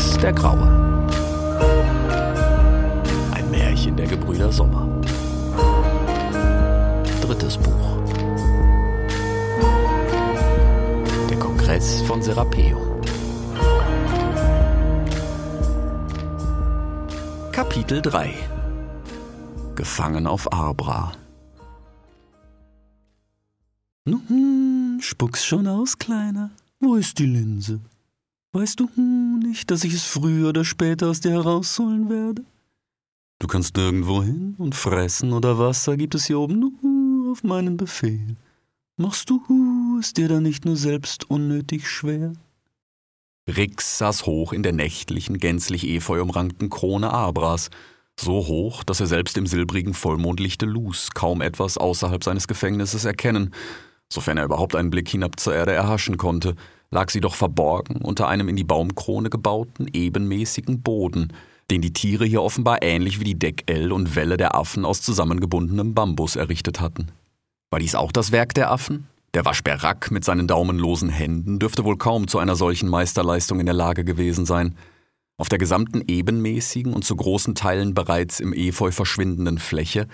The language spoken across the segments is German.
Rix der Graue. Ein Märchen der Gebrüder Sommer. Drittes Buch. Der Kongress von Serapeum. Kapitel 3 Gefangen auf Arbra. Nun, spuck's schon aus, Kleiner. Wo ist die Linse? Weißt du hm, nicht, dass ich es früher oder später aus dir herausholen werde? Du kannst nirgendwo hin und fressen oder Wasser gibt es hier oben nur auf meinen Befehl. Machst du ist dir da nicht nur selbst unnötig schwer? Rix saß hoch in der nächtlichen, gänzlich efeu umrankten Krone Abras, so hoch, dass er selbst im silbrigen Vollmondlichte Luz kaum etwas außerhalb seines Gefängnisses erkennen, sofern er überhaupt einen Blick hinab zur Erde erhaschen konnte, lag sie doch verborgen unter einem in die Baumkrone gebauten, ebenmäßigen Boden, den die Tiere hier offenbar ähnlich wie die Deckell und Welle der Affen aus zusammengebundenem Bambus errichtet hatten. War dies auch das Werk der Affen? Der Waschberack mit seinen daumenlosen Händen dürfte wohl kaum zu einer solchen Meisterleistung in der Lage gewesen sein. Auf der gesamten ebenmäßigen und zu großen Teilen bereits im Efeu verschwindenden Fläche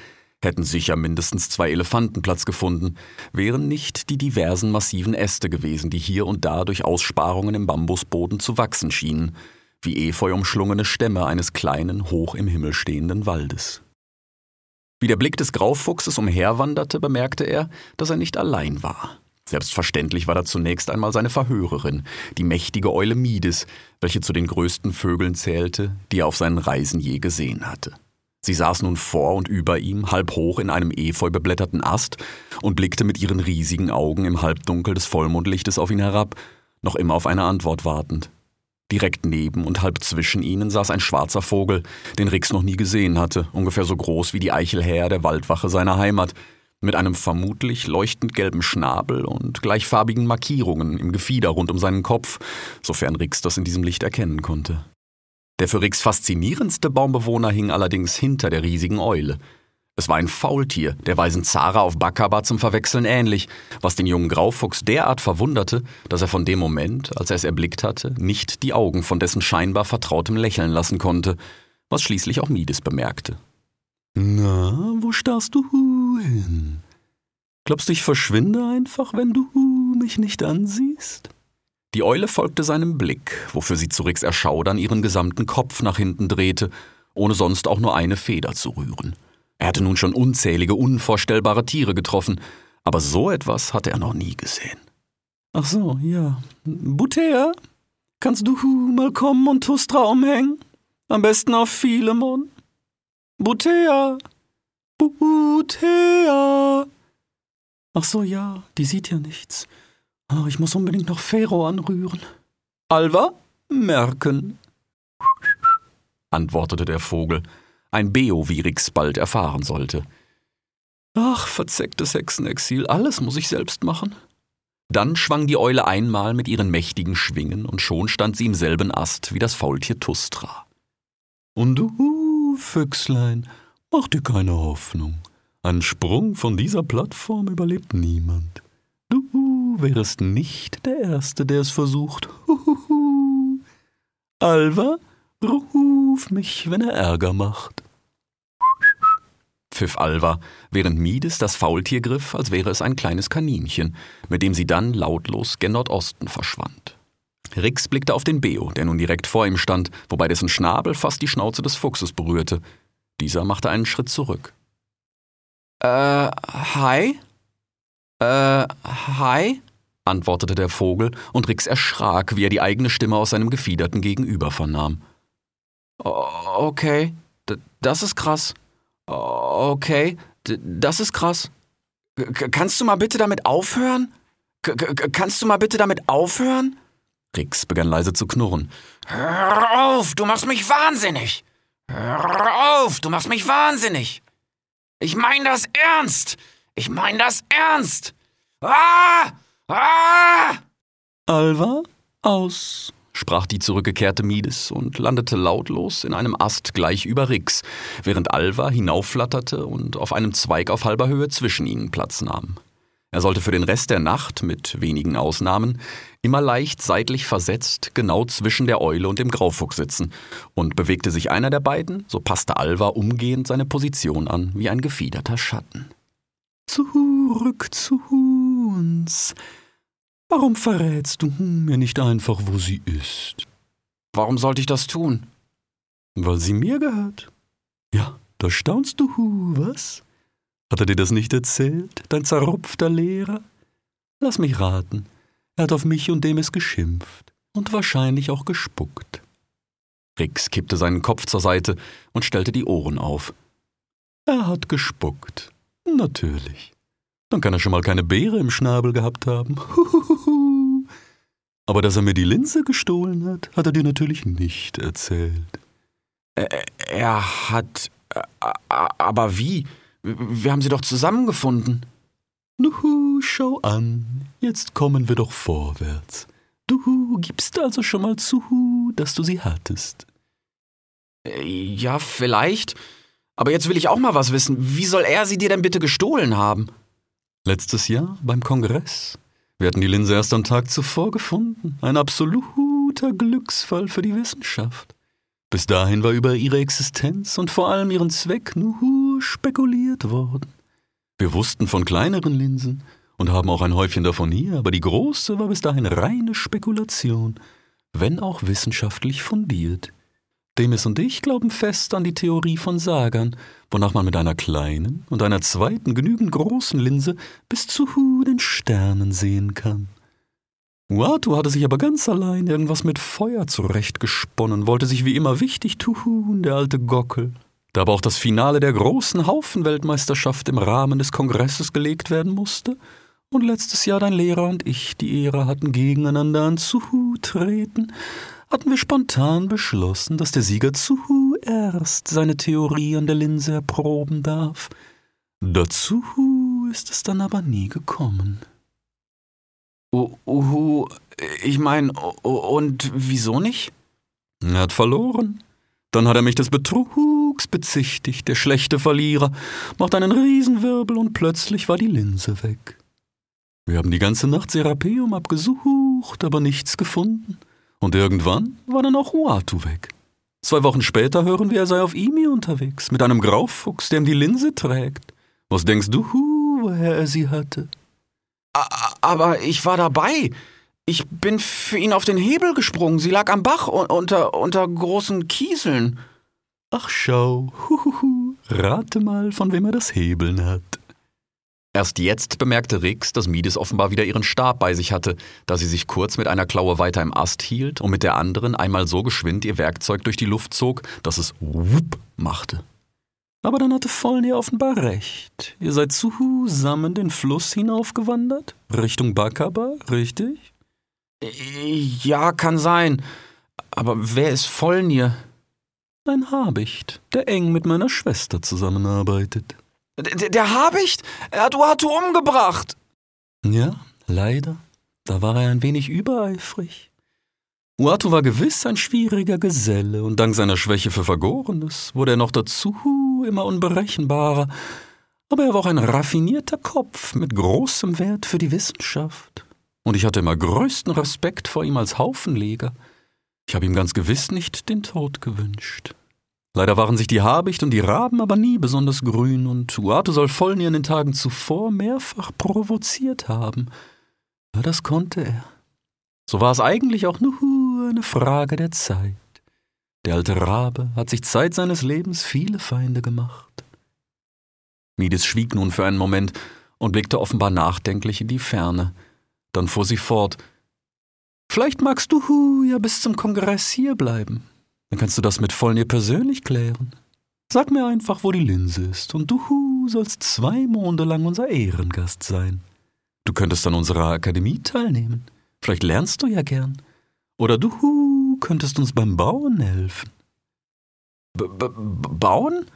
hätten sicher mindestens zwei Elefanten Platz gefunden, wären nicht die diversen massiven Äste gewesen, die hier und da durch Aussparungen im Bambusboden zu wachsen schienen, wie efeu umschlungene Stämme eines kleinen, hoch im Himmel stehenden Waldes. Wie der Blick des Graufuchses umherwanderte, bemerkte er, dass er nicht allein war. Selbstverständlich war da zunächst einmal seine Verhörerin, die mächtige Eule Mides, welche zu den größten Vögeln zählte, die er auf seinen Reisen je gesehen hatte. Sie saß nun vor und über ihm, halb hoch in einem efeu beblätterten Ast und blickte mit ihren riesigen Augen im Halbdunkel des Vollmondlichtes auf ihn herab, noch immer auf eine Antwort wartend. Direkt neben und halb zwischen ihnen saß ein schwarzer Vogel, den Rix noch nie gesehen hatte, ungefähr so groß wie die Eichelhäher der Waldwache seiner Heimat, mit einem vermutlich leuchtend gelben Schnabel und gleichfarbigen Markierungen im Gefieder rund um seinen Kopf, sofern Rix das in diesem Licht erkennen konnte. Der für Rix faszinierendste Baumbewohner hing allerdings hinter der riesigen Eule. Es war ein Faultier, der weisen Zara auf Bakaba zum Verwechseln ähnlich, was den jungen Graufuchs derart verwunderte, dass er von dem Moment, als er es erblickt hatte, nicht die Augen von dessen scheinbar vertrautem Lächeln lassen konnte, was schließlich auch Mides bemerkte. Na, wo starrst du hin? Glaubst du, ich verschwinde einfach, wenn du mich nicht ansiehst? Die Eule folgte seinem Blick, wofür sie zu Rix Erschaudern ihren gesamten Kopf nach hinten drehte, ohne sonst auch nur eine Feder zu rühren. Er hatte nun schon unzählige, unvorstellbare Tiere getroffen, aber so etwas hatte er noch nie gesehen. Ach so, ja. Butea, kannst du mal kommen und Tustra umhängen? Am besten auf Philemon. Butea, Butea. Ach so, ja, die sieht ja nichts. Oh, ich muss unbedingt noch Pharaoh anrühren. Alva, merken, antwortete der Vogel ein Beo, wie Rix bald erfahren sollte. Ach, verzecktes Hexenexil, alles muss ich selbst machen. Dann schwang die Eule einmal mit ihren mächtigen Schwingen, und schon stand sie im selben Ast wie das Faultier Tustra. Und du, Füchslein, mach dir keine Hoffnung. Ein Sprung von dieser Plattform überlebt niemand. Du wärest nicht der Erste, der es versucht. Huhuhu. Alva, ruf mich, wenn er Ärger macht pfiff Alva, während Mides das Faultier griff, als wäre es ein kleines Kaninchen, mit dem sie dann lautlos gen Nordosten verschwand. Rix blickte auf den Beo, der nun direkt vor ihm stand, wobei dessen Schnabel fast die Schnauze des Fuchses berührte. Dieser machte einen Schritt zurück. Äh, hi? Äh, hi? Antwortete der Vogel, und Rix erschrak, wie er die eigene Stimme aus seinem gefiederten Gegenüber vernahm. Okay, das ist krass. Okay, das ist krass. Kannst du mal bitte damit aufhören? Kannst du mal bitte damit aufhören? Rix begann leise zu knurren. Hör auf, du machst mich wahnsinnig! Hör auf, du machst mich wahnsinnig! Ich mein das ernst! Ich mein das ernst! Ah! Ah! Alva, aus sprach die zurückgekehrte Mides und landete lautlos in einem Ast gleich über Rix, während Alva hinaufflatterte und auf einem Zweig auf halber Höhe zwischen ihnen Platz nahm. Er sollte für den Rest der Nacht, mit wenigen Ausnahmen, immer leicht seitlich versetzt, genau zwischen der Eule und dem Graufuchs sitzen, und bewegte sich einer der beiden, so passte Alva umgehend seine Position an, wie ein gefiederter Schatten. Zurück zu uns. Warum verrätst du mir nicht einfach, wo sie ist? Warum sollte ich das tun? Weil sie mir gehört. Ja, da staunst du, was? Hat er dir das nicht erzählt, dein zerrupfter Lehrer? Lass mich raten, er hat auf mich und Demis geschimpft und wahrscheinlich auch gespuckt. Rix kippte seinen Kopf zur Seite und stellte die Ohren auf. Er hat gespuckt. Natürlich. Dann kann er schon mal keine Beere im Schnabel gehabt haben. Aber dass er mir die Linse gestohlen hat, hat er dir natürlich nicht erzählt. Er hat. Aber wie? Wir haben sie doch zusammengefunden. Nuhu, schau an. Jetzt kommen wir doch vorwärts. Du gibst also schon mal zu, dass du sie hattest. Ja, vielleicht. Aber jetzt will ich auch mal was wissen. Wie soll er sie dir denn bitte gestohlen haben? Letztes Jahr beim Kongress. Wir hatten die Linse erst am Tag zuvor gefunden. Ein absoluter Glücksfall für die Wissenschaft. Bis dahin war über ihre Existenz und vor allem ihren Zweck nur spekuliert worden. Wir wussten von kleineren Linsen und haben auch ein Häufchen davon hier, aber die große war bis dahin reine Spekulation, wenn auch wissenschaftlich fundiert. Demis und ich glauben fest an die Theorie von Sagern, wonach man mit einer kleinen und einer zweiten genügend großen Linse bis zu den Sternen sehen kann. Uatu hatte sich aber ganz allein irgendwas mit Feuer zurechtgesponnen, wollte sich wie immer wichtig tun, der alte Gockel. Da aber auch das Finale der großen Haufenweltmeisterschaft im Rahmen des Kongresses gelegt werden musste und letztes Jahr dein Lehrer und ich die Ehre hatten, gegeneinander anzutreten, hatten wir spontan beschlossen, dass der Sieger zuerst seine Theorie an der Linse erproben darf. Dazu ist es dann aber nie gekommen. Uhu, ich meine, und wieso nicht? Er hat verloren. Dann hat er mich des Betrugs bezichtigt, der schlechte Verlierer, macht einen Riesenwirbel und plötzlich war die Linse weg. Wir haben die ganze Nacht Serapeum abgesucht, aber nichts gefunden. Und irgendwann war dann auch Uatu weg. Zwei Wochen später hören wir, er sei auf Imi unterwegs, mit einem Graufuchs, der ihm die Linse trägt. Was denkst du, woher er sie hatte? Aber ich war dabei. Ich bin für ihn auf den Hebel gesprungen. Sie lag am Bach unter, unter großen Kieseln. Ach schau, huhuhu, rate mal, von wem er das Hebeln hat. Erst jetzt bemerkte Rix, dass Mides offenbar wieder ihren Stab bei sich hatte, da sie sich kurz mit einer Klaue weiter im Ast hielt und mit der anderen einmal so geschwind ihr Werkzeug durch die Luft zog, dass es wupp machte. Aber dann hatte Vollnir offenbar recht. Ihr seid zusammen den Fluss hinaufgewandert? Richtung Bakaba, richtig? Ja, kann sein. Aber wer ist Vollnir? Ein Habicht, der eng mit meiner Schwester zusammenarbeitet. Der, der Habicht? Er hat Uatu umgebracht. Ja, leider. Da war er ein wenig übereifrig. Uatu war gewiss ein schwieriger Geselle, und dank seiner Schwäche für Vergorenes wurde er noch dazu immer unberechenbarer, aber er war auch ein raffinierter Kopf mit großem Wert für die Wissenschaft. Und ich hatte immer größten Respekt vor ihm als Haufenleger. Ich habe ihm ganz gewiss nicht den Tod gewünscht. Leider waren sich die Habicht und die Raben aber nie besonders grün, und Uatu soll Vollnir in den Tagen zuvor mehrfach provoziert haben. Aber das konnte er. So war es eigentlich auch nur eine Frage der Zeit. Der alte Rabe hat sich Zeit seines Lebens viele Feinde gemacht. Mides schwieg nun für einen Moment und blickte offenbar nachdenklich in die Ferne. Dann fuhr sie fort. Vielleicht magst du ja bis zum Kongress hier bleiben. Dann kannst du das mit Vollnir persönlich klären. Sag mir einfach, wo die Linse ist, und du sollst zwei Monde lang unser Ehrengast sein. Du könntest an unserer Akademie teilnehmen. Vielleicht lernst du ja gern. Oder du könntest uns beim Bauen helfen. B -b Bauen?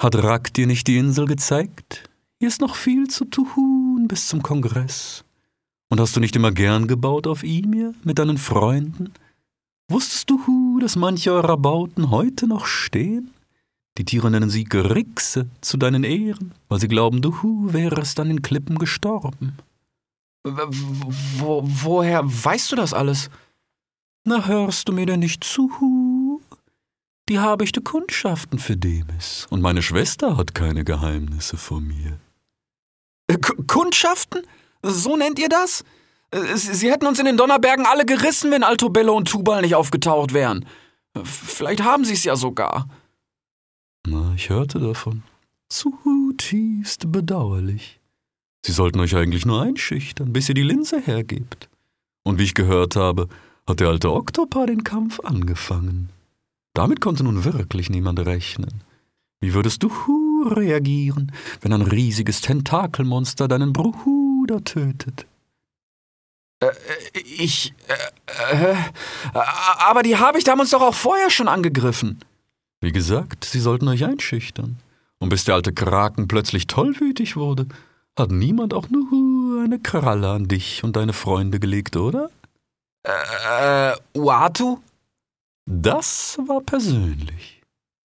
Hat Rack dir nicht die Insel gezeigt? Hier ist noch viel zu tun bis zum Kongress. Und hast du nicht immer gern gebaut auf Imir mit deinen Freunden? Wusstest du, dass manche eurer Bauten heute noch stehen? Die Tiere nennen sie Gerixe zu deinen Ehren, weil sie glauben, du wärest an den Klippen gestorben. Wo, woher weißt du das alles? Na, hörst du mir denn nicht zu? Die habe ich de Kundschaften für Demis, und meine Schwester hat keine Geheimnisse vor mir. K Kundschaften? So nennt ihr das? Äh, Sie hätten uns in den Donnerbergen alle gerissen, wenn Altobello und Tubal nicht aufgetaucht wären. Vielleicht haben sie es ja sogar. Na, ich hörte davon. Zutiefst bedauerlich. Sie sollten euch eigentlich nur einschüchtern, bis ihr die Linse hergebt. Und wie ich gehört habe, hat der alte Oktopar den Kampf angefangen. Damit konnte nun wirklich niemand rechnen. Wie würdest du reagieren, wenn ein riesiges Tentakelmonster deinen Bruder tötet? Äh, ich. Äh, äh, aber die habe ich damals doch auch vorher schon angegriffen. Wie gesagt, sie sollten euch einschüchtern. Und bis der alte Kraken plötzlich tollwütig wurde, hat niemand auch nur eine Kralle an dich und deine Freunde gelegt, oder? Äh, Uatu? Das war persönlich.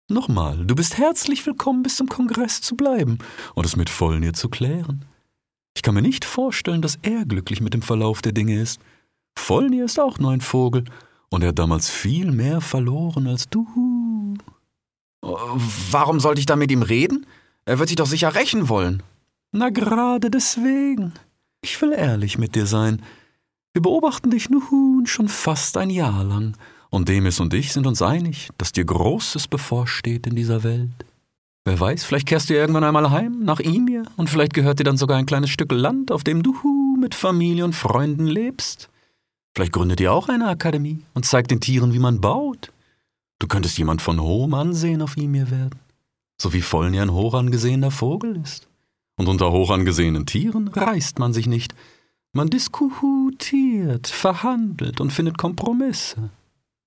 Nochmal, du bist herzlich willkommen, bis zum Kongress zu bleiben und es mit Vollnir zu klären. Ich kann mir nicht vorstellen, dass er glücklich mit dem Verlauf der Dinge ist. Vollnir ist auch nur ein Vogel und er hat damals viel mehr verloren als du. Warum sollte ich da mit ihm reden? Er wird sich doch sicher rächen wollen. Na gerade deswegen. Ich will ehrlich mit dir sein. Wir beobachten dich nun schon fast ein Jahr lang, und Demis und ich sind uns einig, dass dir Großes bevorsteht in dieser Welt. Wer weiß, vielleicht kehrst du irgendwann einmal heim, nach Imir, und vielleicht gehört dir dann sogar ein kleines Stück Land, auf dem du mit Familie und Freunden lebst. Vielleicht gründet ihr auch eine Akademie und zeigt den Tieren, wie man baut. Du könntest jemand von hohem Ansehen auf Imir werden, so wie Vollnir ein hoch angesehener Vogel ist. Und unter hoch angesehenen Tieren reißt man sich nicht. Man diskutiert, verhandelt und findet Kompromisse.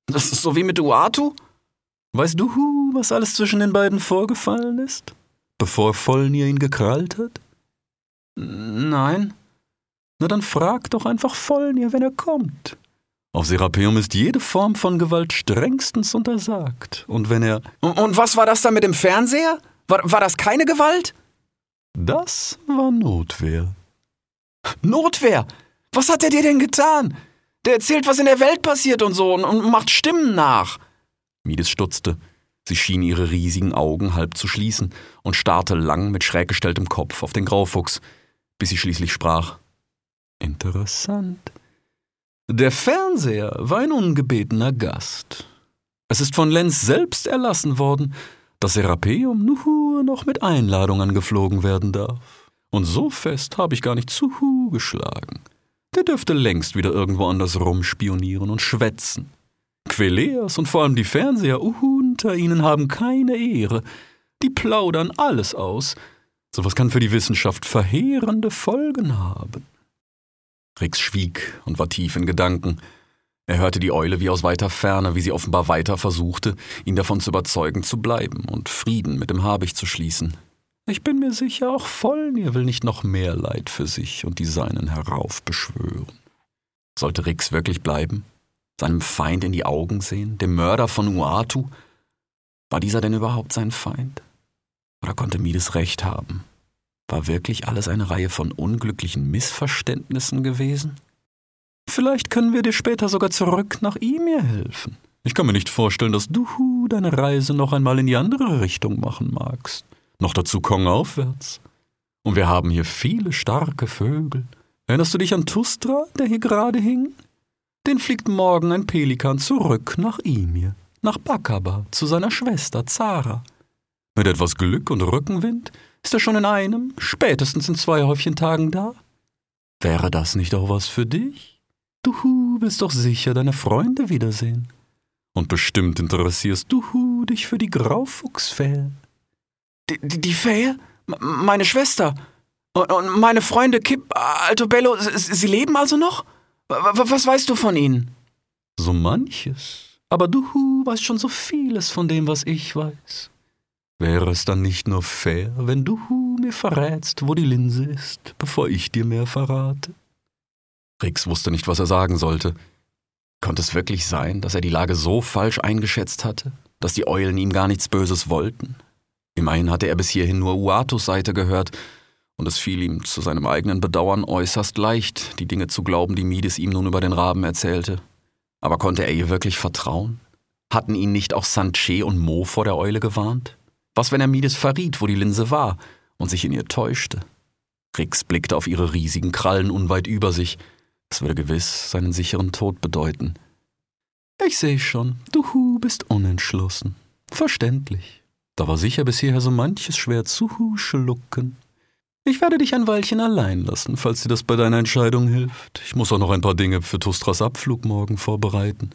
Das ist so wie mit Uatu? Weißt du, was alles zwischen den beiden vorgefallen ist, bevor Vollnir ihn gekrallt hat? Nein. Na dann frag doch einfach Vollnir, wenn er kommt. Auf Serapeum ist jede Form von Gewalt strengstens untersagt. Und wenn er. Und was war das da mit dem Fernseher? War, war das keine Gewalt? Das war Notwehr. Notwehr? Was hat er dir denn getan? Der erzählt, was in der Welt passiert und so und, und macht Stimmen nach. Mides stutzte. Sie schien ihre riesigen Augen halb zu schließen und starrte lang mit schräg gestelltem Kopf auf den Graufuchs, bis sie schließlich sprach. Interessant. Der Fernseher war ein ungebetener Gast. Es ist von Lenz selbst erlassen worden, dass Serapeum nur noch mit Einladung angeflogen werden darf. Und so fest habe ich gar nicht zu geschlagen. Der dürfte längst wieder irgendwo anders rumspionieren und schwätzen. Queleas und vor allem die Fernseher unter ihnen haben keine Ehre. Die plaudern alles aus. Sowas kann für die Wissenschaft verheerende Folgen haben. Rix schwieg und war tief in Gedanken. Er hörte die Eule wie aus weiter Ferne, wie sie offenbar weiter versuchte, ihn davon zu überzeugen, zu bleiben und Frieden mit dem Habicht zu schließen. Ich bin mir sicher, auch Vollnir will nicht noch mehr Leid für sich und die Seinen heraufbeschwören. Sollte Rix wirklich bleiben? Seinem Feind in die Augen sehen? Dem Mörder von Uatu? War dieser denn überhaupt sein Feind? Oder konnte Mides recht haben? War wirklich alles eine Reihe von unglücklichen Missverständnissen gewesen? Vielleicht können wir dir später sogar zurück nach Imir helfen. Ich kann mir nicht vorstellen, dass du deine Reise noch einmal in die andere Richtung machen magst. Noch dazu Kong aufwärts. Und wir haben hier viele starke Vögel. Erinnerst du dich an Tustra, der hier gerade hing? Den fliegt morgen ein Pelikan zurück nach Imir, nach Bakaba, zu seiner Schwester Zara. Mit etwas Glück und Rückenwind ist er schon in einem, spätestens in zwei Häufchen Tagen da. Wäre das nicht auch was für dich? Du willst doch sicher deine Freunde wiedersehen. Und bestimmt interessierst du dich für die Graufuchsfähe. Die, die, die Fähe? meine Schwester. Und, und, meine Freunde Kip, Altobello, sie leben also noch? Was weißt du von ihnen? So manches. Aber du weißt schon so vieles von dem, was ich weiß. Wäre es dann nicht nur fair, wenn du mir verrätst, wo die Linse ist, bevor ich dir mehr verrate? Rix wusste nicht, was er sagen sollte. Konnte es wirklich sein, dass er die Lage so falsch eingeschätzt hatte, dass die Eulen ihm gar nichts Böses wollten, Immerhin hatte er bis hierhin nur Uatus Seite gehört, und es fiel ihm zu seinem eigenen Bedauern äußerst leicht, die Dinge zu glauben, die Mides ihm nun über den Raben erzählte. Aber konnte er ihr wirklich vertrauen? Hatten ihn nicht auch Sanche und Mo vor der Eule gewarnt? Was, wenn er Mides verriet, wo die Linse war und sich in ihr täuschte? Rix blickte auf ihre riesigen Krallen unweit über sich. Das würde gewiss seinen sicheren Tod bedeuten. Ich sehe schon, du bist unentschlossen. Verständlich. Da war sicher bis hierher so manches schwer zu schlucken. Ich werde dich ein Weilchen allein lassen, falls dir das bei deiner Entscheidung hilft. Ich muss auch noch ein paar Dinge für Tustras Abflug morgen vorbereiten.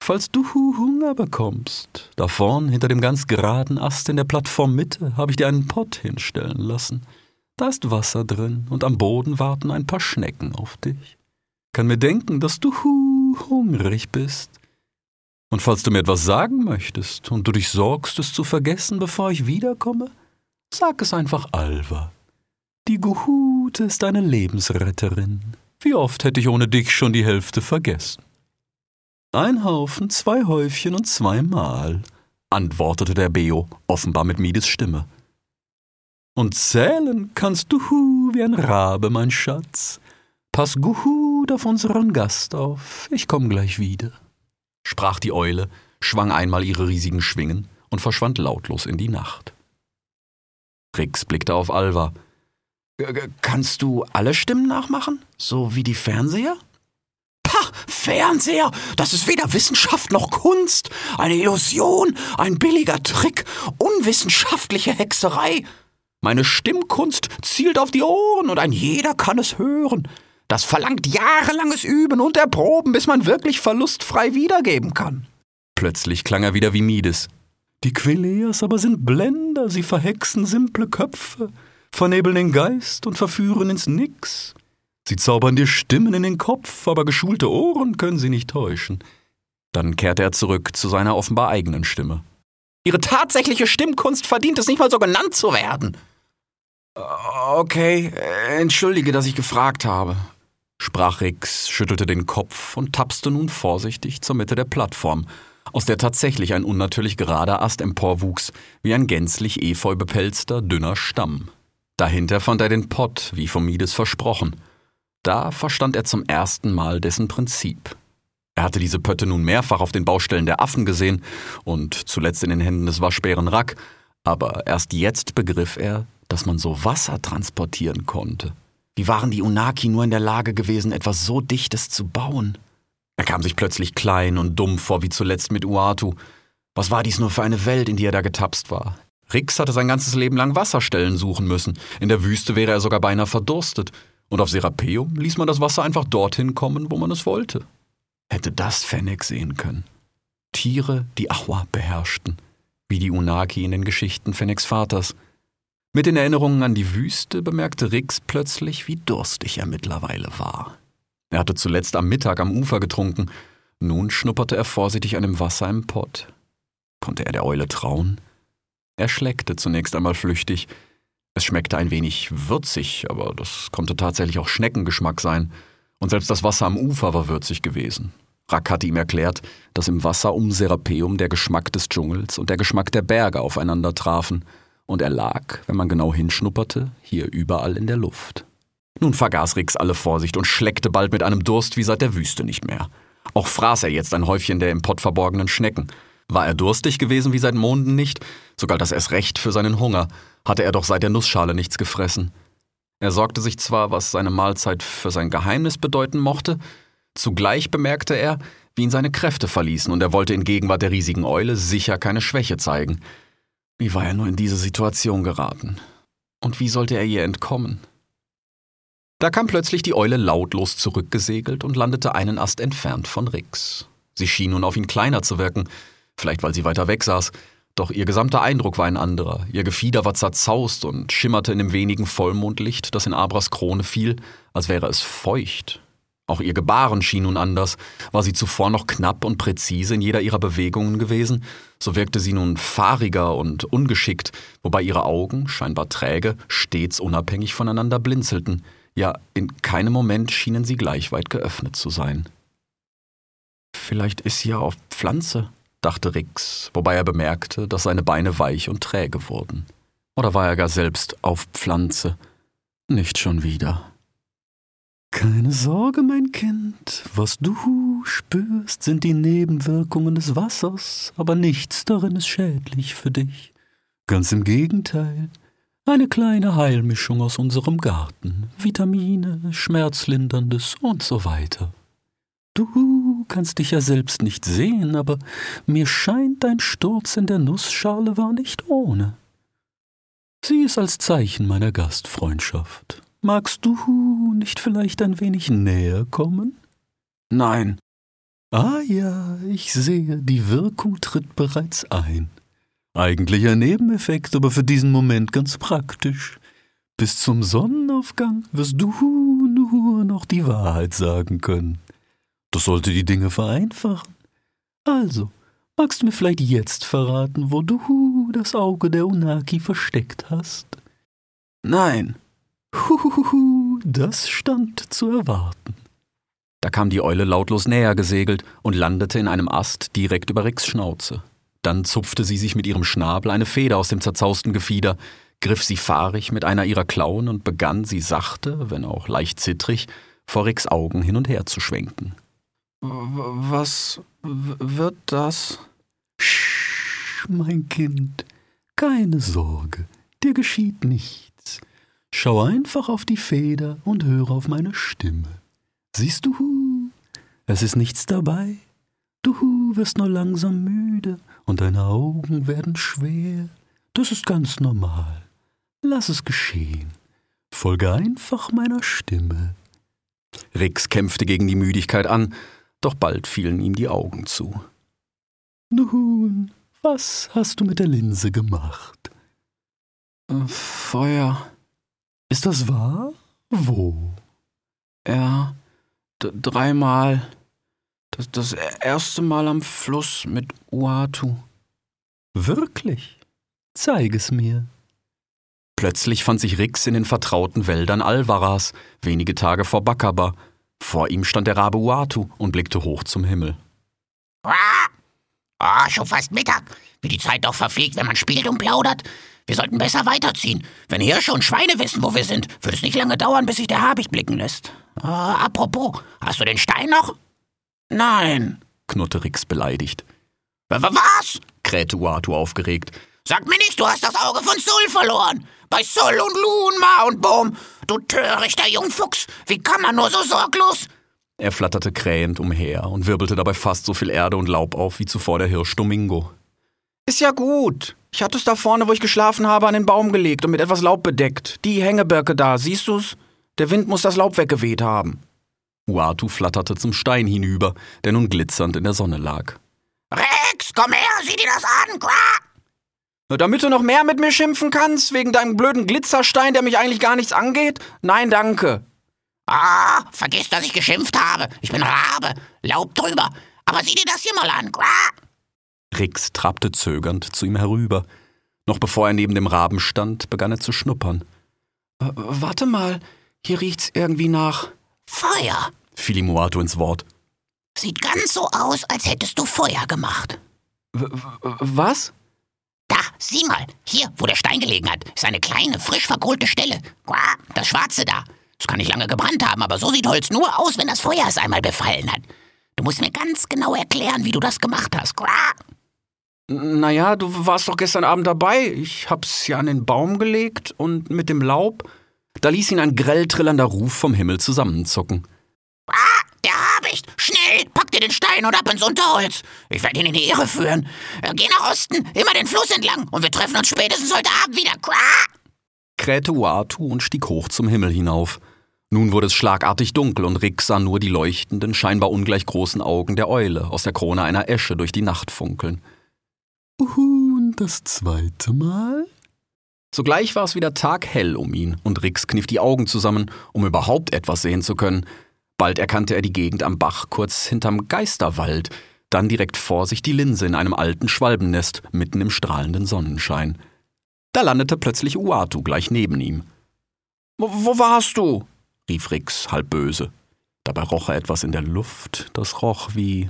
Falls du Hunger bekommst, da vorn hinter dem ganz geraden Ast in der Plattformmitte habe ich dir einen Pott hinstellen lassen. Da ist Wasser drin und am Boden warten ein paar Schnecken auf dich. Kann mir denken, dass du hungrig bist. Und falls du mir etwas sagen möchtest und du dich sorgst, es zu vergessen, bevor ich wiederkomme, sag es einfach Alva. Die Guhute ist eine Lebensretterin. Wie oft hätte ich ohne dich schon die Hälfte vergessen? Ein Haufen, zwei Häufchen und zweimal, antwortete der Beo, offenbar mit Mides Stimme. Und zählen kannst du hu wie ein Rabe, mein Schatz. Pass gut auf unseren Gast auf, ich komm gleich wieder, sprach die Eule, schwang einmal ihre riesigen Schwingen und verschwand lautlos in die Nacht. Rix blickte auf Alva. Kannst du alle Stimmen nachmachen, so wie die Fernseher? Fernseher, das ist weder Wissenschaft noch Kunst, eine Illusion, ein billiger Trick, unwissenschaftliche Hexerei. Meine Stimmkunst zielt auf die Ohren und ein jeder kann es hören. Das verlangt jahrelanges Üben und Erproben, bis man wirklich verlustfrei wiedergeben kann. Plötzlich klang er wieder wie Mides. Die Queleas aber sind Blender, sie verhexen simple Köpfe, vernebeln den Geist und verführen ins Nix. Sie zaubern dir Stimmen in den Kopf, aber geschulte Ohren können sie nicht täuschen. Dann kehrte er zurück zu seiner offenbar eigenen Stimme. Ihre tatsächliche Stimmkunst verdient es nicht mal so genannt zu werden. Okay, entschuldige, dass ich gefragt habe, sprach Rix, schüttelte den Kopf und tapste nun vorsichtig zur Mitte der Plattform, aus der tatsächlich ein unnatürlich gerader Ast emporwuchs, wie ein gänzlich efeu bepelzter, dünner Stamm. Dahinter fand er den Pott, wie vom Mides versprochen – da verstand er zum ersten Mal dessen Prinzip. Er hatte diese Pötte nun mehrfach auf den Baustellen der Affen gesehen und zuletzt in den Händen des Waschbären Rack, aber erst jetzt begriff er, dass man so Wasser transportieren konnte. Wie waren die Unaki nur in der Lage gewesen, etwas so Dichtes zu bauen? Er kam sich plötzlich klein und dumm vor wie zuletzt mit Uatu. Was war dies nur für eine Welt, in die er da getapst war? Rix hatte sein ganzes Leben lang Wasserstellen suchen müssen. In der Wüste wäre er sogar beinahe verdurstet. Und auf Serapeum ließ man das Wasser einfach dorthin kommen, wo man es wollte. Hätte das Fennec sehen können. Tiere, die Aua beherrschten, wie die Unaki in den Geschichten Fennecs Vaters. Mit den Erinnerungen an die Wüste bemerkte Rix plötzlich, wie durstig er mittlerweile war. Er hatte zuletzt am Mittag am Ufer getrunken, nun schnupperte er vorsichtig an dem Wasser im Pott. Konnte er der Eule trauen? Er schleckte zunächst einmal flüchtig, es schmeckte ein wenig würzig, aber das konnte tatsächlich auch Schneckengeschmack sein. Und selbst das Wasser am Ufer war würzig gewesen. Rack hatte ihm erklärt, dass im Wasser um Serapeum der Geschmack des Dschungels und der Geschmack der Berge aufeinander trafen, und er lag, wenn man genau hinschnupperte, hier überall in der Luft. Nun vergaß Rix alle Vorsicht und schleckte bald mit einem Durst wie seit der Wüste nicht mehr. Auch fraß er jetzt ein Häufchen der im Pott verborgenen Schnecken. War er durstig gewesen wie seit Monden nicht, so galt das erst recht für seinen Hunger, hatte er doch seit der Nussschale nichts gefressen. Er sorgte sich zwar, was seine Mahlzeit für sein Geheimnis bedeuten mochte, zugleich bemerkte er, wie ihn seine Kräfte verließen, und er wollte in Gegenwart der riesigen Eule sicher keine Schwäche zeigen. Wie war er nur in diese Situation geraten? Und wie sollte er ihr entkommen? Da kam plötzlich die Eule lautlos zurückgesegelt und landete einen Ast entfernt von Rix. Sie schien nun auf ihn kleiner zu wirken, vielleicht weil sie weiter weg saß, doch ihr gesamter Eindruck war ein anderer. Ihr Gefieder war zerzaust und schimmerte in dem wenigen Vollmondlicht, das in Abras Krone fiel, als wäre es feucht. Auch ihr Gebaren schien nun anders. War sie zuvor noch knapp und präzise in jeder ihrer Bewegungen gewesen, so wirkte sie nun fahriger und ungeschickt, wobei ihre Augen, scheinbar träge, stets unabhängig voneinander blinzelten. Ja, in keinem Moment schienen sie gleich weit geöffnet zu sein. Vielleicht ist sie ja auf Pflanze, dachte Rix, wobei er bemerkte, dass seine Beine weich und träge wurden. Oder war er gar selbst auf Pflanze? Nicht schon wieder. Keine Sorge, mein Kind. Was du spürst, sind die Nebenwirkungen des Wassers, aber nichts darin ist schädlich für dich. Ganz im Gegenteil. Eine kleine Heilmischung aus unserem Garten. Vitamine, Schmerzlinderndes und so weiter. Du kannst dich ja selbst nicht sehen, aber mir scheint, dein Sturz in der Nussschale war nicht ohne. Sieh es als Zeichen meiner Gastfreundschaft. Magst du nicht vielleicht ein wenig näher kommen? Nein. Ah ja, ich sehe, die Wirkung tritt bereits ein. Eigentlich ein Nebeneffekt, aber für diesen Moment ganz praktisch. Bis zum Sonnenaufgang wirst du nur noch die Wahrheit sagen können. Das sollte die Dinge vereinfachen. Also, magst du mir vielleicht jetzt verraten, wo du das Auge der Unaki versteckt hast? Nein. Huhuhu, das stand zu erwarten. Da kam die Eule lautlos näher gesegelt und landete in einem Ast direkt über Ricks Schnauze. Dann zupfte sie sich mit ihrem Schnabel eine Feder aus dem zerzausten Gefieder, griff sie fahrig mit einer ihrer Klauen und begann sie sachte, wenn auch leicht zittrig, vor Ricks Augen hin und her zu schwenken. Was wird das? Sch, mein Kind, keine Sorge, dir geschieht nichts. Schau einfach auf die Feder und höre auf meine Stimme. Siehst du, es ist nichts dabei. Du wirst nur langsam müde und deine Augen werden schwer. Das ist ganz normal. Lass es geschehen. Folge einfach meiner Stimme. Rix kämpfte gegen die Müdigkeit an, doch bald fielen ihm die Augen zu. Nun, was hast du mit der Linse gemacht? Äh, Feuer. Ist das wahr? Wo? Ja, dreimal. Das, das erste Mal am Fluss mit Uatu. Wirklich? Zeig es mir. Plötzlich fand sich Rix in den vertrauten Wäldern Alvaras, wenige Tage vor Bakaba. Vor ihm stand der Rabe Uatu und blickte hoch zum Himmel. Ah, oh, schon fast Mittag. Wie die Zeit doch verfliegt, wenn man spielt und plaudert. Wir sollten besser weiterziehen. Wenn Hirsche und Schweine wissen, wo wir sind, wird es nicht lange dauern, bis sich der Habicht blicken lässt. Oh, apropos, hast du den Stein noch? Nein, knurrte Rix beleidigt. Was? krähte Uatu aufgeregt. Sag mir nicht, du hast das Auge von Sul verloren. Bei Sul und Lunma und Boom. Du törichter Jungfuchs. Wie kann man nur so sorglos? Er flatterte krähend umher und wirbelte dabei fast so viel Erde und Laub auf wie zuvor der Hirsch Domingo. Ist ja gut. Ich hatte es da vorne, wo ich geschlafen habe, an den Baum gelegt und mit etwas Laub bedeckt. Die Hängebirke da, siehst du's? Der Wind muss das Laub weggeweht haben. Uatu flatterte zum Stein hinüber, der nun glitzernd in der Sonne lag. Rex, komm her, sieh dir das an, Quack! Nur damit du noch mehr mit mir schimpfen kannst, wegen deinem blöden Glitzerstein, der mich eigentlich gar nichts angeht? Nein, danke. Ah, vergiss, dass ich geschimpft habe. Ich bin Rabe, Laub drüber. Aber sieh dir das hier mal an, Quack! Rix trabte zögernd zu ihm herüber. Noch bevor er neben dem Raben stand, begann er zu schnuppern. W warte mal, hier riecht's irgendwie nach Feuer, fiel ihm Muato ins Wort. Sieht ganz so aus, als hättest du Feuer gemacht. W was? Da, sieh mal, hier, wo der Stein gelegen hat, ist eine kleine, frisch verkohlte Stelle. Das Schwarze da. Es kann nicht lange gebrannt haben, aber so sieht Holz nur aus, wenn das Feuer es einmal befallen hat. Du musst mir ganz genau erklären, wie du das gemacht hast. Naja, du warst doch gestern Abend dabei. Ich hab's ja an den Baum gelegt und mit dem Laub. Da ließ ihn ein grell trillernder Ruf vom Himmel zusammenzucken. Der Habicht! Schnell, pack dir den Stein und ab ins Unterholz. Ich werde ihn in die Irre führen. Äh, geh nach Osten, immer den Fluss entlang und wir treffen uns spätestens heute Abend wieder. Quah! krähte Uatu und stieg hoch zum Himmel hinauf. Nun wurde es schlagartig dunkel und Rick sah nur die leuchtenden, scheinbar ungleich großen Augen der Eule aus der Krone einer Esche durch die Nacht funkeln. Und das zweite Mal? Sogleich war es wieder taghell um ihn und Rix kniff die Augen zusammen, um überhaupt etwas sehen zu können. Bald erkannte er die Gegend am Bach kurz hinterm Geisterwald, dann direkt vor sich die Linse in einem alten Schwalbennest mitten im strahlenden Sonnenschein. Da landete plötzlich Uatu gleich neben ihm. Wo, wo warst du? rief Rix halb böse. Dabei roch er etwas in der Luft, das roch wie.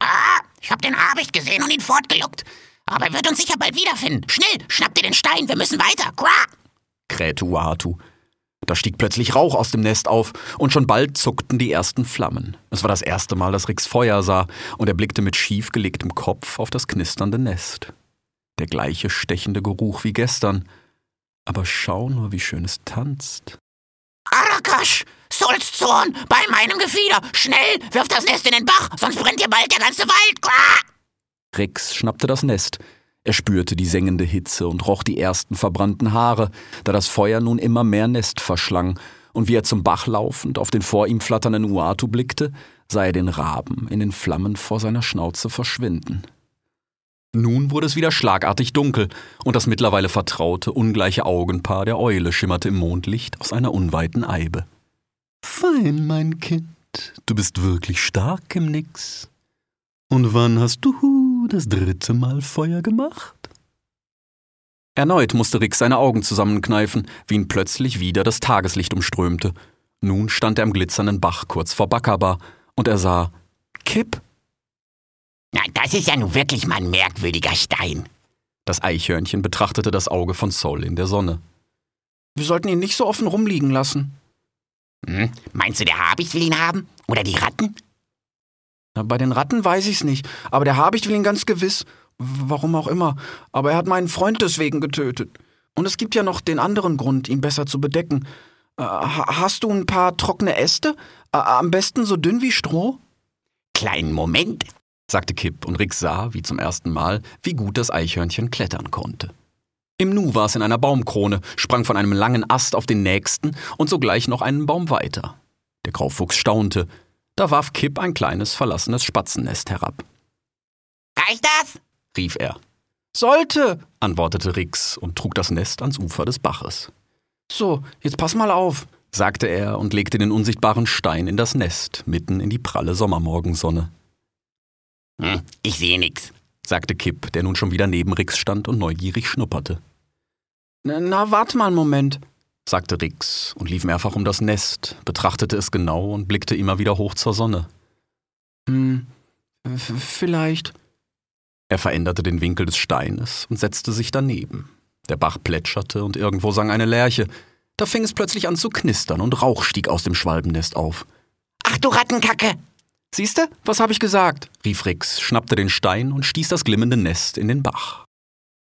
Ah, ich hab den Habicht gesehen und ihn fortgelockt. Aber er wird uns sicher bald wiederfinden. Schnell, schnapp dir den Stein, wir müssen weiter. Quah! krähte Uatu. Da stieg plötzlich Rauch aus dem Nest auf und schon bald zuckten die ersten Flammen. Es war das erste Mal, dass Rix Feuer sah und er blickte mit schief gelegtem Kopf auf das knisternde Nest. Der gleiche stechende Geruch wie gestern. Aber schau nur, wie schön es tanzt. Arakash! Solzorn! Bei meinem Gefieder! Schnell! Wirf das Nest in den Bach, sonst brennt dir bald der ganze Wald! Quah! Rex schnappte das Nest. Er spürte die sengende Hitze und roch die ersten verbrannten Haare, da das Feuer nun immer mehr Nest verschlang, und wie er zum Bach laufend auf den vor ihm flatternden Uatu blickte, sah er den Raben in den Flammen vor seiner Schnauze verschwinden. Nun wurde es wieder schlagartig dunkel, und das mittlerweile vertraute, ungleiche Augenpaar der Eule schimmerte im Mondlicht aus einer unweiten Eibe. Fein, mein Kind, du bist wirklich stark im Nix. Und wann hast du das dritte Mal Feuer gemacht? Erneut musste Rick seine Augen zusammenkneifen, wie ihn plötzlich wieder das Tageslicht umströmte. Nun stand er am glitzernden Bach kurz vor Bakaba, und er sah Kipp. Na, das ist ja nun wirklich mal ein merkwürdiger Stein. Das Eichhörnchen betrachtete das Auge von Sol in der Sonne. Wir sollten ihn nicht so offen rumliegen lassen. Hm? Meinst du, der Habicht will ihn haben? Oder die Ratten? Na, bei den Ratten weiß ich's nicht, aber der Habicht will ihn ganz gewiss. Warum auch immer. Aber er hat meinen Freund deswegen getötet. Und es gibt ja noch den anderen Grund, ihn besser zu bedecken. Äh, hast du ein paar trockene Äste? Äh, am besten so dünn wie Stroh? Kleinen Moment, sagte Kipp, und Rick sah, wie zum ersten Mal, wie gut das Eichhörnchen klettern konnte. Im Nu war es in einer Baumkrone, sprang von einem langen Ast auf den nächsten und sogleich noch einen Baum weiter. Der Graufuchs staunte. Da warf Kipp ein kleines verlassenes Spatzennest herab. Reicht das? rief er. Sollte, antwortete Rix und trug das Nest ans Ufer des Baches. So, jetzt pass mal auf, sagte er und legte den unsichtbaren Stein in das Nest, mitten in die pralle Sommermorgensonne. Hm, ich sehe nix, sagte Kipp, der nun schon wieder neben Rix stand und neugierig schnupperte. Na, na warte mal einen Moment, sagte Rix und lief mehrfach um das Nest, betrachtete es genau und blickte immer wieder hoch zur Sonne. Hm, vielleicht. Er veränderte den Winkel des Steines und setzte sich daneben. Der Bach plätscherte und irgendwo sang eine Lerche. Da fing es plötzlich an zu knistern und Rauch stieg aus dem Schwalbennest auf. Ach du Rattenkacke! Siehste, was habe ich gesagt? rief Rix, schnappte den Stein und stieß das glimmende Nest in den Bach.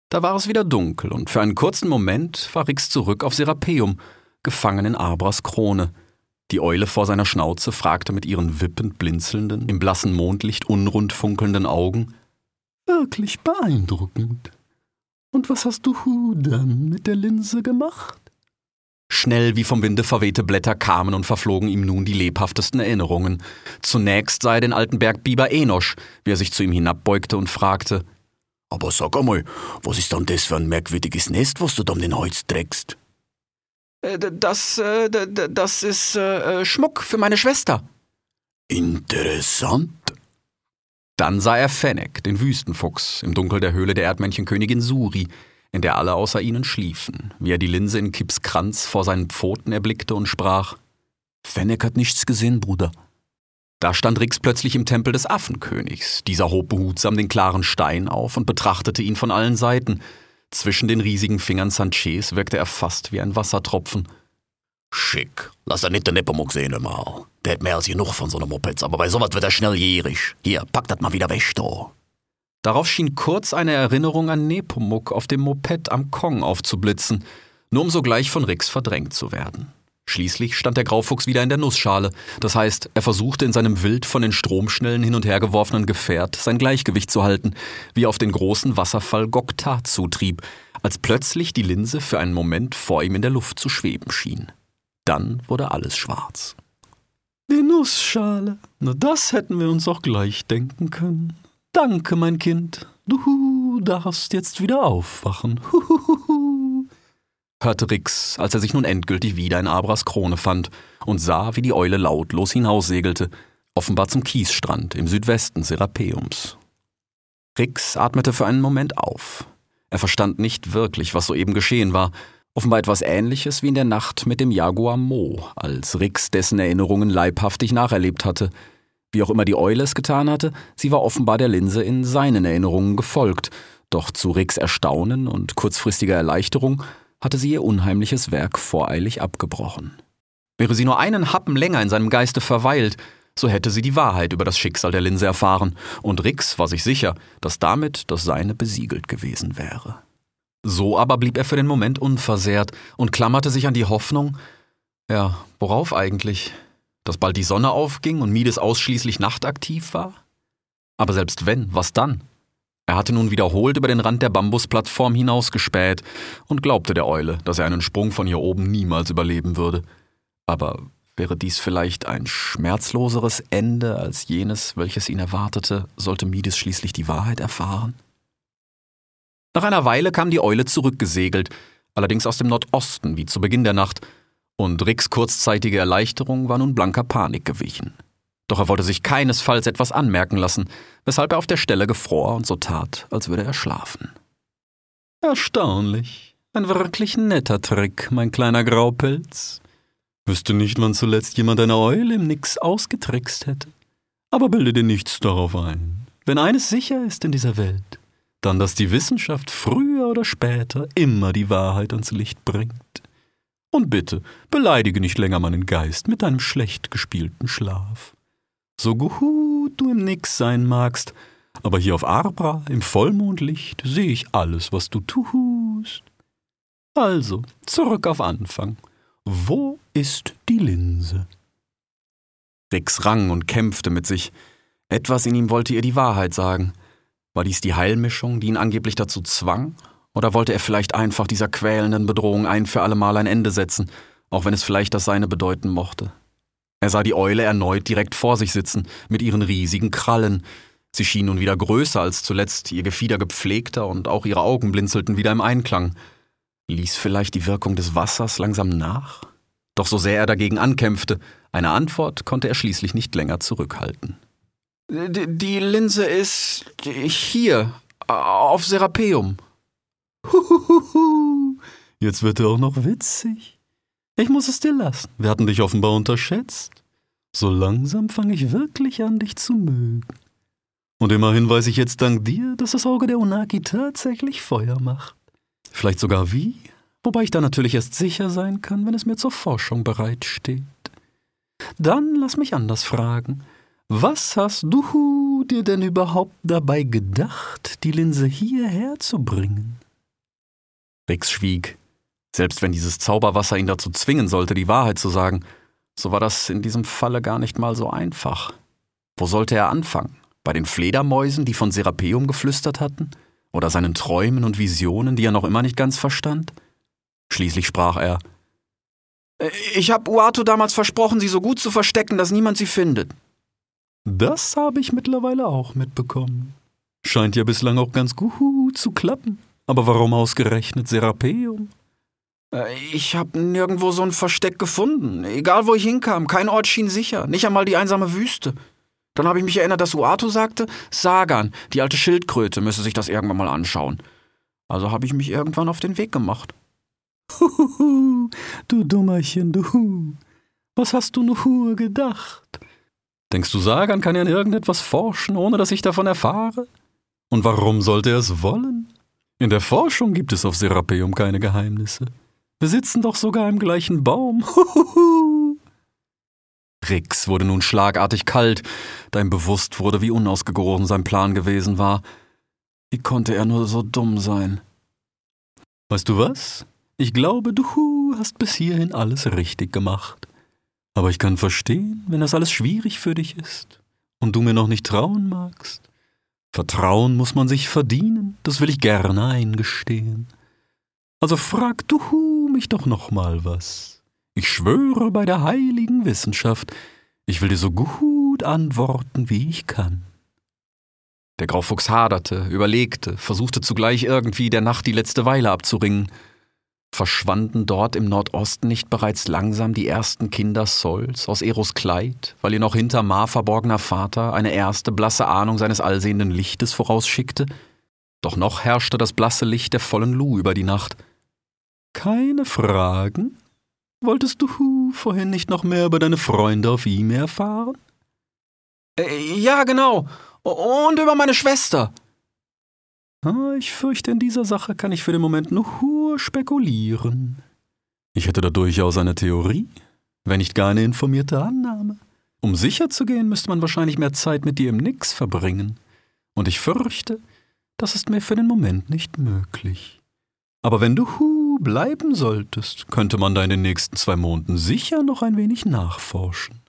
Da war es wieder dunkel und für einen kurzen Moment war Rix zurück auf Serapeum, gefangen in Abras Krone. Die Eule vor seiner Schnauze fragte mit ihren wippend blinzelnden, im blassen Mondlicht unrund funkelnden Augen: Wirklich beeindruckend. Und was hast du dann mit der Linse gemacht? Schnell wie vom Winde verwehte Blätter kamen und verflogen ihm nun die lebhaftesten Erinnerungen. Zunächst sah er den alten Bergbiber Enosch, wie er sich zu ihm hinabbeugte und fragte: Aber sag einmal, was ist dann das für ein merkwürdiges Nest, was du da um den Hals trägst? Äh, das, äh, das ist äh, Schmuck für meine Schwester. Interessant. Dann sah er Fennec, den Wüstenfuchs, im Dunkel der Höhle der Erdmännchenkönigin Suri, in der alle außer ihnen schliefen, wie er die Linse in Kipps Kranz vor seinen Pfoten erblickte und sprach: Fennec hat nichts gesehen, Bruder. Da stand Rix plötzlich im Tempel des Affenkönigs. Dieser hob behutsam den klaren Stein auf und betrachtete ihn von allen Seiten. Zwischen den riesigen Fingern Sanchez wirkte er fast wie ein Wassertropfen. Schick. Lass er nicht den Nepomuk sehen mal. Der hat mehr als genug von so einem Mopeds, aber bei sowas wird er schnell jährig. Hier, pack das mal wieder weg, da. Darauf schien kurz eine Erinnerung an Nepomuk auf dem Moped am Kong aufzublitzen, nur um sogleich von Rix verdrängt zu werden. Schließlich stand der Graufuchs wieder in der Nussschale, das heißt, er versuchte in seinem wild von den Stromschnellen hin und her geworfenen Gefährt sein Gleichgewicht zu halten, wie auf den großen Wasserfall Gokta zutrieb, als plötzlich die Linse für einen Moment vor ihm in der Luft zu schweben schien. Dann wurde alles schwarz. Die Nussschale. Na, das hätten wir uns auch gleich denken können. Danke, mein Kind. Du darfst jetzt wieder aufwachen. Huhuhu. Hörte Rix, als er sich nun endgültig wieder in Abras Krone fand und sah, wie die Eule lautlos hinaussegelte, offenbar zum Kiesstrand im Südwesten Serapeums. Rix atmete für einen Moment auf. Er verstand nicht wirklich, was soeben geschehen war, Offenbar etwas Ähnliches wie in der Nacht mit dem Jaguar Mo, als Rix dessen Erinnerungen leibhaftig nacherlebt hatte. Wie auch immer die Eule es getan hatte, sie war offenbar der Linse in seinen Erinnerungen gefolgt, Doch zu Ricks Erstaunen und kurzfristiger Erleichterung hatte sie ihr unheimliches Werk voreilig abgebrochen. Wäre sie nur einen Happen länger in seinem Geiste verweilt, so hätte sie die Wahrheit über das Schicksal der Linse erfahren, und Rix war sich sicher, dass damit das Seine besiegelt gewesen wäre. So aber blieb er für den Moment unversehrt und klammerte sich an die Hoffnung, ja, worauf eigentlich? Dass bald die Sonne aufging und Mides ausschließlich nachtaktiv war? Aber selbst wenn, was dann? Er hatte nun wiederholt über den Rand der Bambusplattform hinausgespäht und glaubte der Eule, dass er einen Sprung von hier oben niemals überleben würde. Aber Wäre dies vielleicht ein schmerzloseres Ende als jenes, welches ihn erwartete, sollte Mides schließlich die Wahrheit erfahren? Nach einer Weile kam die Eule zurückgesegelt, allerdings aus dem Nordosten, wie zu Beginn der Nacht, und Ricks kurzzeitige Erleichterung war nun blanker Panik gewichen. Doch er wollte sich keinesfalls etwas anmerken lassen, weshalb er auf der Stelle gefror und so tat, als würde er schlafen. Erstaunlich. Ein wirklich netter Trick, mein kleiner Graupelz, Wüsste nicht, wann zuletzt jemand eine Eule im Nix ausgetrickst hätte. Aber bilde dir nichts darauf ein. Wenn eines sicher ist in dieser Welt, dann, dass die Wissenschaft früher oder später immer die Wahrheit ans Licht bringt. Und bitte, beleidige nicht länger meinen Geist mit deinem schlecht gespielten Schlaf. So gut du im Nix sein magst, aber hier auf Arbra im Vollmondlicht sehe ich alles, was du tust. Also, zurück auf Anfang. Wo ist die Linse? Rix rang und kämpfte mit sich. Etwas in ihm wollte ihr die Wahrheit sagen. War dies die Heilmischung, die ihn angeblich dazu zwang? Oder wollte er vielleicht einfach dieser quälenden Bedrohung ein für allemal ein Ende setzen, auch wenn es vielleicht das seine bedeuten mochte? Er sah die Eule erneut direkt vor sich sitzen, mit ihren riesigen Krallen. Sie schien nun wieder größer als zuletzt, ihr Gefieder gepflegter und auch ihre Augen blinzelten wieder im Einklang. Ließ vielleicht die Wirkung des Wassers langsam nach? Doch so sehr er dagegen ankämpfte, eine Antwort konnte er schließlich nicht länger zurückhalten. Die, die Linse ist hier, auf Serapeum. Huhuhuhu. Jetzt wird er auch noch witzig. Ich muss es dir lassen. Wir hatten dich offenbar unterschätzt. So langsam fange ich wirklich an, dich zu mögen. Und immerhin weiß ich jetzt dank dir, dass das Auge der Unaki tatsächlich Feuer macht. Vielleicht sogar wie? Wobei ich da natürlich erst sicher sein kann, wenn es mir zur Forschung bereitsteht. Dann lass mich anders fragen. Was hast du dir denn überhaupt dabei gedacht, die Linse hierher zu bringen? Rix schwieg. Selbst wenn dieses Zauberwasser ihn dazu zwingen sollte, die Wahrheit zu sagen, so war das in diesem Falle gar nicht mal so einfach. Wo sollte er anfangen? Bei den Fledermäusen, die von Serapeum geflüstert hatten? oder seinen Träumen und Visionen, die er noch immer nicht ganz verstand? Schließlich sprach er äh, Ich habe Uato damals versprochen, sie so gut zu verstecken, dass niemand sie findet. Das habe ich mittlerweile auch mitbekommen. Scheint ja bislang auch ganz gut zu klappen. Aber warum ausgerechnet Serapeum? Äh, ich habe nirgendwo so ein Versteck gefunden. Egal wo ich hinkam, kein Ort schien sicher, nicht einmal die einsame Wüste. Dann habe ich mich erinnert, dass Uatu sagte, Sagan, die alte Schildkröte, müsse sich das irgendwann mal anschauen. Also habe ich mich irgendwann auf den Weg gemacht. Huhuhu, du Dummerchen, du. Was hast du nur gedacht? Denkst du, Sagan kann ja an irgendetwas forschen, ohne dass ich davon erfahre? Und warum sollte er es wollen? In der Forschung gibt es auf Serapeum keine Geheimnisse. Wir sitzen doch sogar im gleichen Baum. Huhuhu. Rix wurde nun schlagartig kalt, da ihm bewusst wurde, wie unausgegoren sein Plan gewesen war. Wie konnte er nur so dumm sein? Weißt du was? Ich glaube, du hast bis hierhin alles richtig gemacht. Aber ich kann verstehen, wenn das alles schwierig für dich ist und du mir noch nicht trauen magst. Vertrauen muss man sich verdienen, das will ich gerne eingestehen. Also frag du mich doch noch mal was. Ich schwöre bei der heiligen Wissenschaft, ich will dir so gut antworten, wie ich kann. Der Graufuchs haderte, überlegte, versuchte zugleich irgendwie der Nacht die letzte Weile abzuringen. Verschwanden dort im Nordosten nicht bereits langsam die ersten Kinder Sols aus Eros Kleid, weil ihr noch hinter Mar verborgener Vater eine erste blasse Ahnung seines allsehenden Lichtes vorausschickte? Doch noch herrschte das blasse Licht der vollen Lu über die Nacht. Keine Fragen? Wolltest du vorhin nicht noch mehr über deine Freunde auf ihm erfahren? Äh, ja, genau. Und über meine Schwester. Ah, ich fürchte, in dieser Sache kann ich für den Moment nur spekulieren. Ich hätte da durchaus eine Theorie, wenn nicht gar eine informierte Annahme. Um sicher zu gehen, müsste man wahrscheinlich mehr Zeit mit dir im Nix verbringen. Und ich fürchte, das ist mir für den Moment nicht möglich. Aber wenn du Hu bleiben solltest, könnte man da in den nächsten zwei Monaten sicher noch ein wenig nachforschen.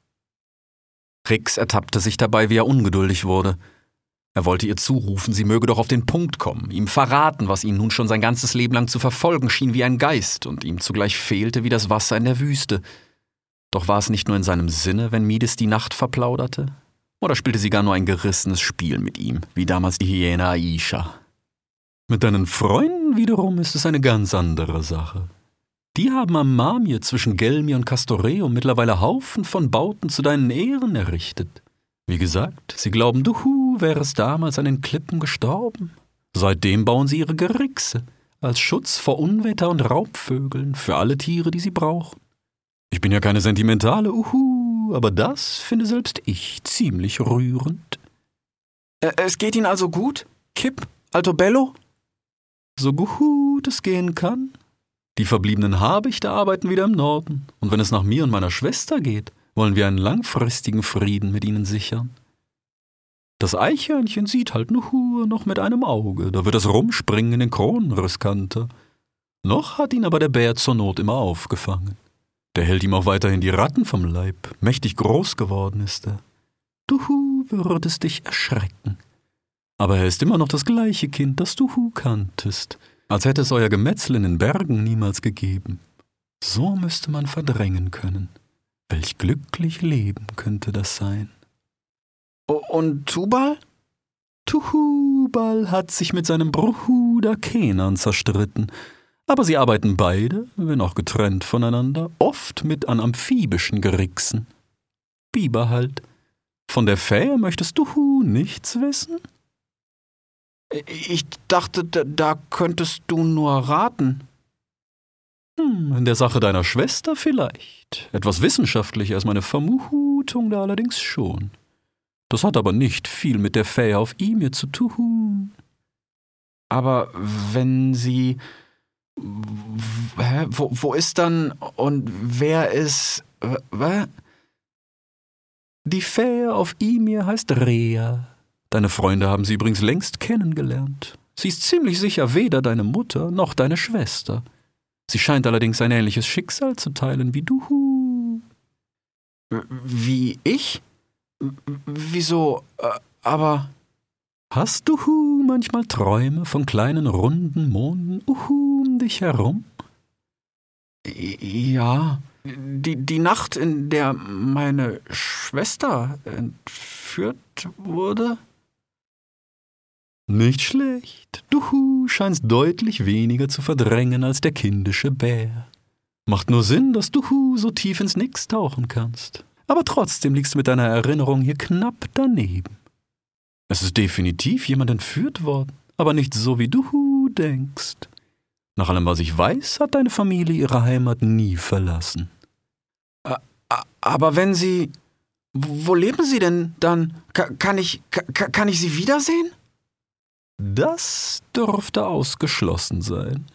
Rix ertappte sich dabei, wie er ungeduldig wurde. Er wollte ihr zurufen, sie möge doch auf den Punkt kommen, ihm verraten, was ihn nun schon sein ganzes Leben lang zu verfolgen schien wie ein Geist und ihm zugleich fehlte wie das Wasser in der Wüste. Doch war es nicht nur in seinem Sinne, wenn Mides die Nacht verplauderte? Oder spielte sie gar nur ein gerissenes Spiel mit ihm, wie damals die Hyäne Aisha? Mit deinen Freunden wiederum ist es eine ganz andere Sache. Die haben am Mamir zwischen Gelmi und Castoreum mittlerweile Haufen von Bauten zu deinen Ehren errichtet. Wie gesagt, sie glauben, du Hu wärest damals an den Klippen gestorben. Seitdem bauen sie ihre Gerixe als Schutz vor Unwetter und Raubvögeln für alle Tiere, die sie brauchen. Ich bin ja keine sentimentale Uhu, aber das finde selbst ich ziemlich rührend. Äh, es geht Ihnen also gut? Kipp? Altobello? So gut es gehen kann. Die verbliebenen Habichte arbeiten wieder im Norden, und wenn es nach mir und meiner Schwester geht, wollen wir einen langfristigen Frieden mit ihnen sichern. Das Eichhörnchen sieht halt nur noch mit einem Auge, da wird das Rumspringen in den Kronen riskanter. Noch hat ihn aber der Bär zur Not immer aufgefangen. Der hält ihm auch weiterhin die Ratten vom Leib, mächtig groß geworden ist er. Du würdest dich erschrecken. Aber er ist immer noch das gleiche Kind, das du kanntest, als hätte es euer Gemetzel in den Bergen niemals gegeben. So müsste man verdrängen können. Welch glücklich Leben könnte das sein? Und Tubal? Tubal hat sich mit seinem Bruder Kenan zerstritten, aber sie arbeiten beide, wenn auch getrennt voneinander, oft mit an amphibischen Gerichsen. Biber halt. Von der Fähe möchtest du nichts wissen? Ich dachte, da könntest du nur raten. Hm, in der Sache deiner Schwester vielleicht. Etwas wissenschaftlicher ist meine Vermutung da allerdings schon. Das hat aber nicht viel mit der Fähe auf Imir zu tun. Aber wenn sie. Hä? Wo, wo ist dann und wer ist. Was? Die Fähe auf Imir heißt Rea. Deine Freunde haben sie übrigens längst kennengelernt. Sie ist ziemlich sicher weder deine Mutter noch deine Schwester. Sie scheint allerdings ein ähnliches Schicksal zu teilen wie du. Wie ich? Wieso? Äh, aber. Hast du manchmal Träume von kleinen runden Monden uhu, um dich herum? Ja. Die, die Nacht, in der meine Schwester entführt wurde? Nicht schlecht. Du scheinst deutlich weniger zu verdrängen als der kindische Bär. Macht nur Sinn, dass du so tief ins Nix tauchen kannst. Aber trotzdem liegst du mit deiner Erinnerung hier knapp daneben. Es ist definitiv jemand entführt worden, aber nicht so, wie du denkst. Nach allem, was ich weiß, hat deine Familie ihre Heimat nie verlassen. Aber wenn sie. Wo leben sie denn dann? Kann ich. Kann ich sie wiedersehen? Das dürfte ausgeschlossen sein.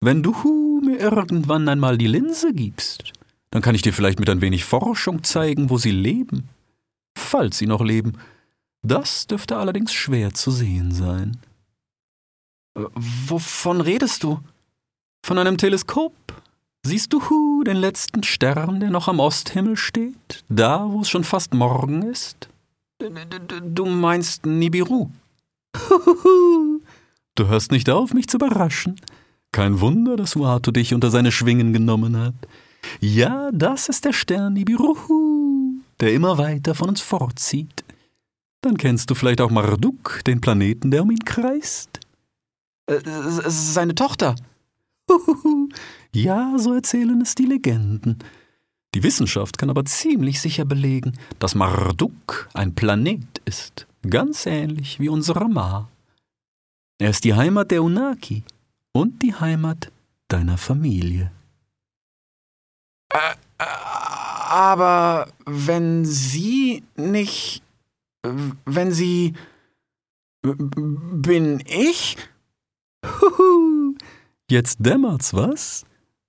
Wenn du mir irgendwann einmal die Linse gibst, dann kann ich dir vielleicht mit ein wenig Forschung zeigen, wo sie leben. Falls sie noch leben. Das dürfte allerdings schwer zu sehen sein. Wovon redest du? Von einem Teleskop. Siehst du Hu, den letzten Stern, der noch am Osthimmel steht, da, wo es schon fast Morgen ist? Du meinst Nibiru? Du hörst nicht auf, mich zu überraschen. Kein Wunder, dass Uato dich unter seine Schwingen genommen hat. Ja, das ist der Stern Nibiruhu, der immer weiter von uns fortzieht. Dann kennst du vielleicht auch Marduk, den Planeten, der um ihn kreist. Äh, seine Tochter. ja, so erzählen es die Legenden. Die Wissenschaft kann aber ziemlich sicher belegen, dass Marduk ein Planet ist ganz ähnlich wie unsere Ma. Er ist die Heimat der Unaki und die Heimat deiner Familie. Äh, aber wenn Sie nicht. Wenn Sie. Bin ich? Huhu, jetzt dämmert's, was?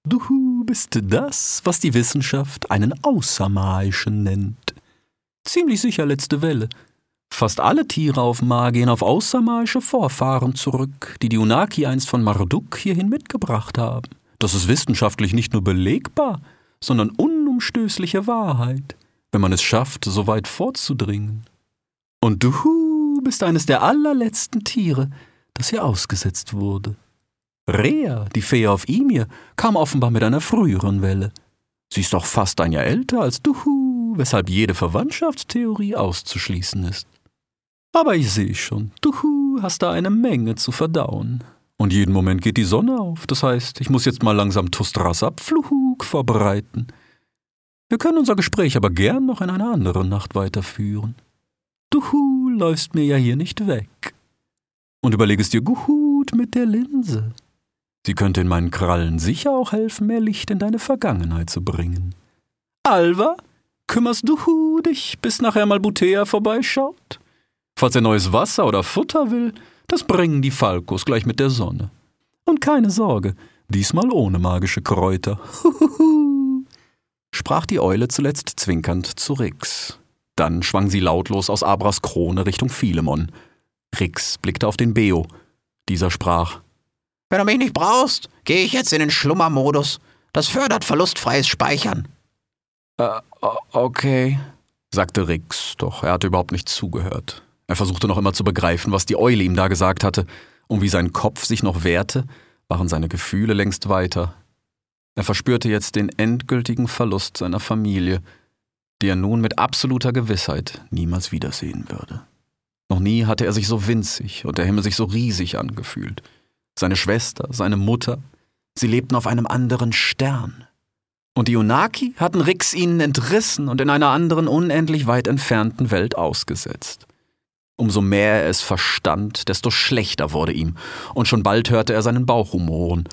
Du bist das, was die Wissenschaft einen Außermaischen nennt. Ziemlich sicher letzte Welle. Fast alle Tiere auf Mar gehen auf außermaische Vorfahren zurück, die die Unaki einst von Marduk hierhin mitgebracht haben. Das ist wissenschaftlich nicht nur belegbar, sondern unumstößliche Wahrheit, wenn man es schafft, so weit vorzudringen. Und du bist eines der allerletzten Tiere, das hier ausgesetzt wurde. Rea, die Fee auf Imir, kam offenbar mit einer früheren Welle. Sie ist auch fast ein Jahr älter als Duhu, weshalb jede Verwandtschaftstheorie auszuschließen ist. Aber ich sehe schon, du hast da eine Menge zu verdauen. Und jeden Moment geht die Sonne auf. Das heißt, ich muss jetzt mal langsam Tustras Abflug vorbereiten. Wir können unser Gespräch aber gern noch in einer anderen Nacht weiterführen. Du läufst mir ja hier nicht weg. Und überlegest dir gut mit der Linse. Sie könnte in meinen Krallen sicher auch helfen, mehr Licht in deine Vergangenheit zu bringen. Alva, kümmerst du dich, bis nachher mal Butea vorbeischaut? Falls er neues Wasser oder Futter will, das bringen die Falkos gleich mit der Sonne. Und keine Sorge, diesmal ohne magische Kräuter. Sprach die Eule zuletzt zwinkernd zu Rix. Dann schwang sie lautlos aus Abras Krone Richtung Philemon. Rix blickte auf den Beo. Dieser sprach: Wenn du mich nicht brauchst, gehe ich jetzt in den Schlummermodus. Das fördert verlustfreies Speichern. Äh, okay, sagte Rix, doch er hatte überhaupt nicht zugehört. Er versuchte noch immer zu begreifen, was die Eule ihm da gesagt hatte, und wie sein Kopf sich noch wehrte, waren seine Gefühle längst weiter. Er verspürte jetzt den endgültigen Verlust seiner Familie, die er nun mit absoluter Gewissheit niemals wiedersehen würde. Noch nie hatte er sich so winzig und der Himmel sich so riesig angefühlt. Seine Schwester, seine Mutter, sie lebten auf einem anderen Stern. Und die Unaki hatten Rix ihnen entrissen und in einer anderen unendlich weit entfernten Welt ausgesetzt. Umso mehr er es verstand, desto schlechter wurde ihm, und schon bald hörte er seinen Bauch rumoren.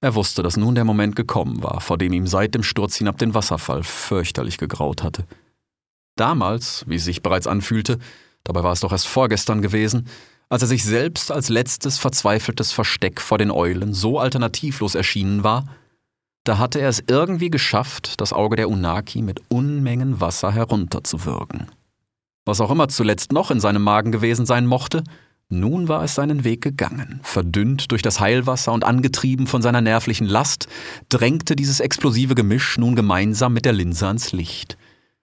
Er wusste, dass nun der Moment gekommen war, vor dem ihm seit dem Sturz hinab den Wasserfall fürchterlich gegraut hatte. Damals, wie es sich bereits anfühlte, dabei war es doch erst vorgestern gewesen, als er sich selbst als letztes verzweifeltes Versteck vor den Eulen so alternativlos erschienen war, da hatte er es irgendwie geschafft, das Auge der Unaki mit Unmengen Wasser herunterzuwürgen. Was auch immer zuletzt noch in seinem Magen gewesen sein mochte, nun war es seinen Weg gegangen. Verdünnt durch das Heilwasser und angetrieben von seiner nervlichen Last, drängte dieses explosive Gemisch nun gemeinsam mit der Linse ans Licht.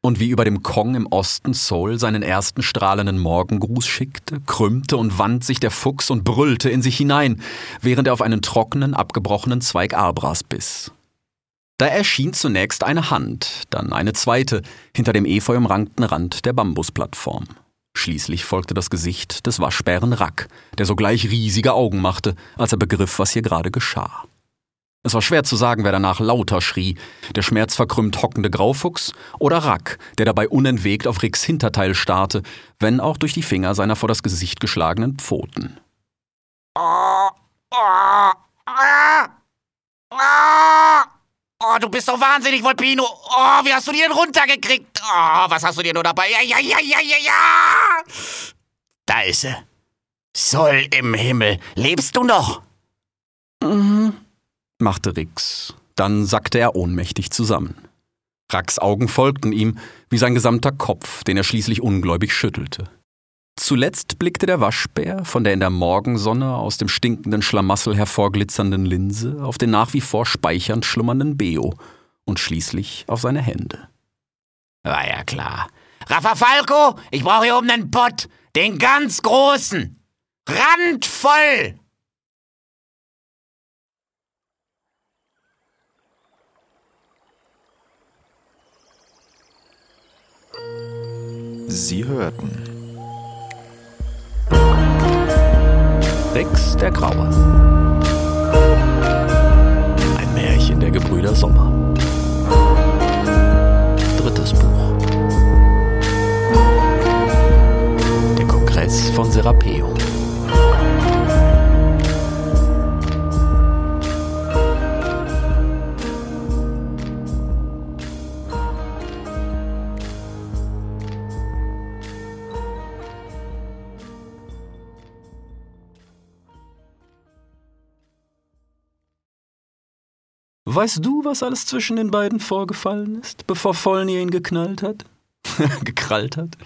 Und wie über dem Kong im Osten Seoul seinen ersten strahlenden Morgengruß schickte, krümmte und wand sich der Fuchs und brüllte in sich hinein, während er auf einen trockenen, abgebrochenen Zweig Arbras biss. Da erschien zunächst eine Hand, dann eine zweite, hinter dem efeu umrankten Rand der Bambusplattform. Schließlich folgte das Gesicht des Waschbären Rack, der sogleich riesige Augen machte, als er begriff, was hier gerade geschah. Es war schwer zu sagen, wer danach lauter schrie, der schmerzverkrümmt hockende Graufuchs oder Rack, der dabei unentwegt auf Ricks Hinterteil starrte, wenn auch durch die Finger seiner vor das Gesicht geschlagenen Pfoten. Oh, oh, ah, ah. Oh, du bist doch wahnsinnig, Volpino. Oh, wie hast du die denn runtergekriegt? Oh, was hast du dir nur dabei? Ja, ja, ja, ja, ja, ja. Da ist sie. Soll im Himmel. Lebst du noch? Mhm, machte Rix. Dann sackte er ohnmächtig zusammen. Racks Augen folgten ihm, wie sein gesamter Kopf, den er schließlich ungläubig schüttelte. Zuletzt blickte der Waschbär von der in der Morgensonne aus dem stinkenden Schlamassel hervorglitzernden Linse auf den nach wie vor speichernd schlummernden Beo und schließlich auf seine Hände. War ja klar. Falco, ich brauche hier oben einen Pott, den ganz großen. Randvoll! Sie hörten Rex der Graue. Ein Märchen der Gebrüder Sommer. Drittes Buch. Der Kongress von Serapeum. Weißt du, was alles zwischen den beiden vorgefallen ist, bevor Vollnir ihn geknallt hat? gekrallt hat?